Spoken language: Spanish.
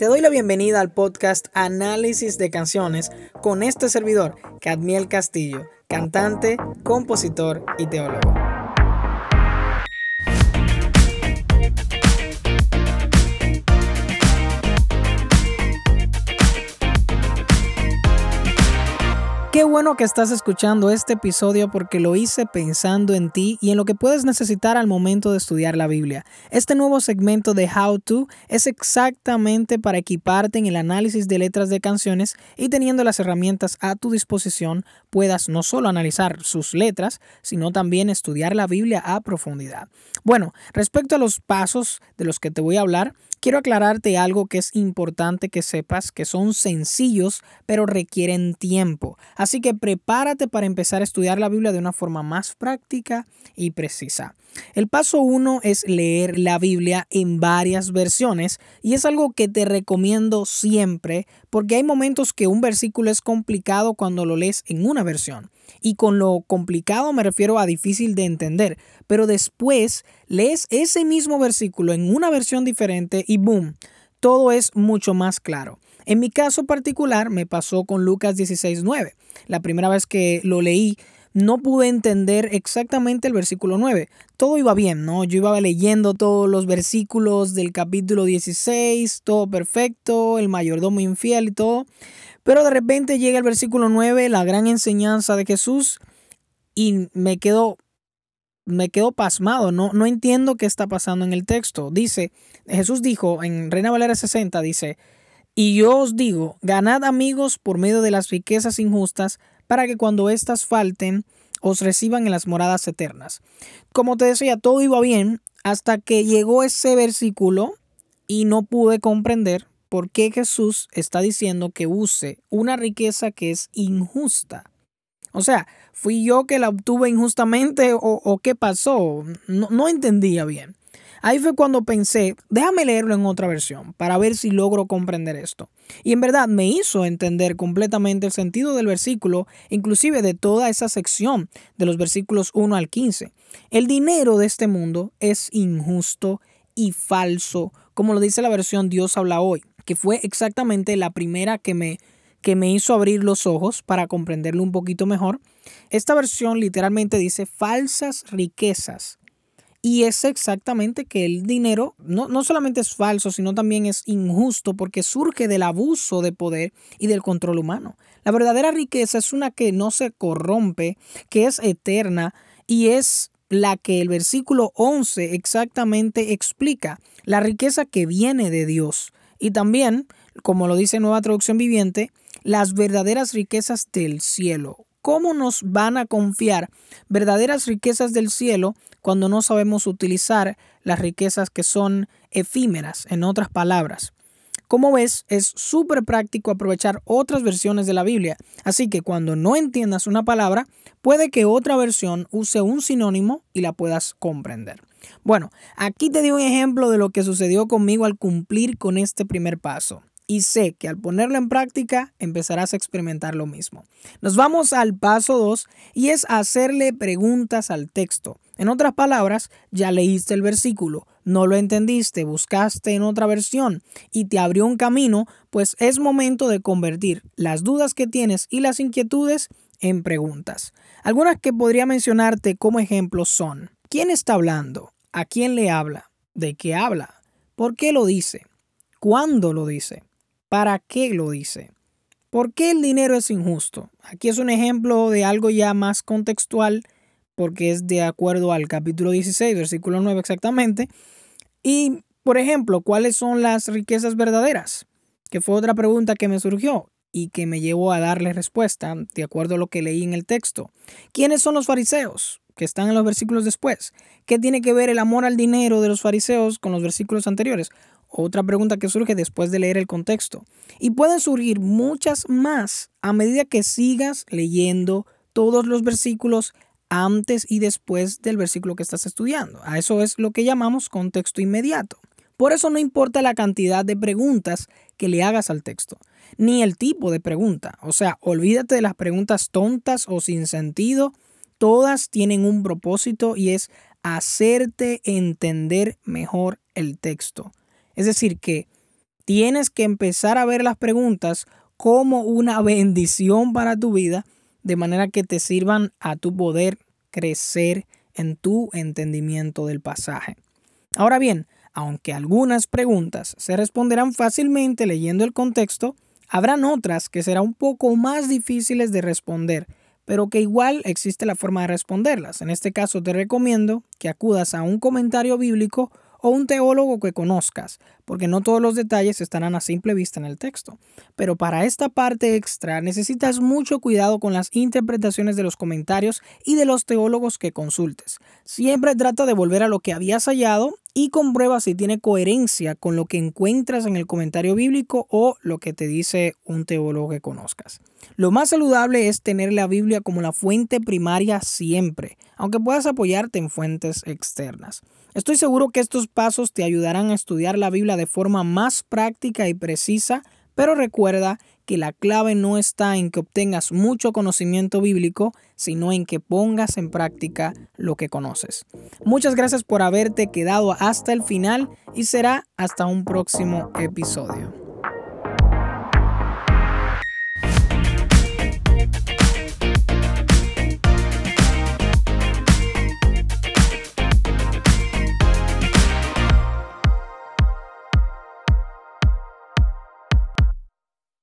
Te doy la bienvenida al podcast Análisis de Canciones con este servidor, Cadmiel Castillo, cantante, compositor y teólogo. Bueno que estás escuchando este episodio porque lo hice pensando en ti y en lo que puedes necesitar al momento de estudiar la Biblia. Este nuevo segmento de How To es exactamente para equiparte en el análisis de letras de canciones y teniendo las herramientas a tu disposición puedas no solo analizar sus letras, sino también estudiar la Biblia a profundidad. Bueno, respecto a los pasos de los que te voy a hablar, quiero aclararte algo que es importante que sepas, que son sencillos, pero requieren tiempo. Así que prepárate para empezar a estudiar la Biblia de una forma más práctica y precisa. El paso uno es leer la Biblia en varias versiones y es algo que te recomiendo siempre porque hay momentos que un versículo es complicado cuando lo lees en una versión. Y con lo complicado me refiero a difícil de entender, pero después lees ese mismo versículo en una versión diferente y boom, todo es mucho más claro. En mi caso particular me pasó con Lucas 16.9. La primera vez que lo leí no pude entender exactamente el versículo 9. Todo iba bien, ¿no? Yo iba leyendo todos los versículos del capítulo 16, todo perfecto, el mayordomo infiel y todo. Pero de repente llega el versículo 9, la gran enseñanza de Jesús, y me quedo, me quedo pasmado, no, no entiendo qué está pasando en el texto. Dice, Jesús dijo en Reina Valera 60, dice, y yo os digo, ganad amigos por medio de las riquezas injustas, para que cuando éstas falten, os reciban en las moradas eternas. Como te decía, todo iba bien hasta que llegó ese versículo y no pude comprender por qué Jesús está diciendo que use una riqueza que es injusta. O sea, ¿fui yo que la obtuve injustamente o, qué pasó? No, no entendía bien. Ahí fue cuando pensé, déjame leerlo en otra versión para ver si logro comprender esto. Y en verdad me hizo entender completamente el sentido del versículo, inclusive de toda esa sección de los versículos 1 al 15. El dinero de este mundo es injusto y falso, como lo dice la versión Dios habla hoy que fue exactamente la primera que me, que me hizo abrir los ojos para comprenderlo un poquito mejor. Esta versión literalmente dice falsas riquezas. Y es exactamente que el dinero no, no, solamente es falso, sino también es injusto porque surge del abuso de poder y del control humano. La verdadera riqueza es una que no se corrompe, que es eterna y es la que el versículo 11 exactamente explica, la riqueza que viene de Dios. Y también, como lo dice Nueva Traducción Viviente, las verdaderas riquezas del cielo. ¿Cómo nos van a confiar verdaderas riquezas del cielo cuando no sabemos utilizar las riquezas que son efímeras, en otras palabras? Como ves, es súper práctico aprovechar otras versiones de la Biblia, así que cuando no entiendas una palabra, puede que otra versión use un sinónimo y la puedas comprender. Bueno, aquí te doy un ejemplo de lo que sucedió conmigo al cumplir con este primer paso. Y sé que al ponerlo en práctica empezarás a experimentar lo mismo. Nos vamos al paso 2 y es hacerle preguntas al texto. En otras palabras, ya leíste el versículo, no lo entendiste, buscaste en otra versión y te abrió un camino, pues es momento de convertir las dudas que tienes y las inquietudes en preguntas. Algunas que podría mencionarte como ejemplos son, ¿quién está hablando? ¿A quién le habla? ¿De qué habla? ¿Por qué lo dice? ¿Cuándo lo dice? ¿Para qué lo dice? ¿Por qué el dinero es injusto? Aquí es un ejemplo de algo ya más contextual porque es de acuerdo al capítulo 16, versículo 9 exactamente. Y, por ejemplo, ¿cuáles son las riquezas verdaderas? Que fue otra pregunta que me surgió y que me llevó a darle respuesta de acuerdo a lo que leí en el texto. ¿Quiénes son los fariseos? que están en los versículos después. ¿Qué tiene que ver el amor al dinero de los fariseos con los versículos anteriores? Otra pregunta que surge después de leer el contexto. Y pueden surgir muchas más a medida que sigas leyendo todos los versículos antes y después del versículo que estás estudiando. A eso es lo que llamamos contexto inmediato. Por eso no importa la cantidad de preguntas que le hagas al texto, ni el tipo de pregunta. O sea, olvídate de las preguntas tontas o sin sentido Todas tienen un propósito y es hacerte entender mejor el texto. Es decir, que Tienes que empezar a ver las preguntas como una bendición para tu vida, de manera que te sirvan a tu poder crecer en tu entendimiento del pasaje. Ahora bien, aunque algunas preguntas se responderán fácilmente leyendo el contexto, habrán otras que serán un poco más difíciles de responder, pero que igual existe la forma de responderlas. En este caso te recomiendo que acudas a un comentario bíblico o un teólogo que conozcas, porque no todos los detalles estarán a simple vista en el texto. Pero para esta parte extra necesitas mucho cuidado con las interpretaciones de los comentarios y de los teólogos que consultes. Siempre trata de volver a lo que habías hallado y comprueba si tiene coherencia con lo que encuentras en el comentario bíblico o lo que te dice un teólogo que conozcas. Lo más saludable es tener la Biblia como la fuente primaria siempre, aunque puedas apoyarte en fuentes externas. Estoy seguro que estos pasos te ayudarán a estudiar la Biblia de forma más práctica y precisa, pero recuerda que la clave no está en que obtengas mucho conocimiento bíblico, sino en que pongas en práctica lo que conoces. Muchas gracias por haberte quedado hasta el final y será hasta un próximo episodio.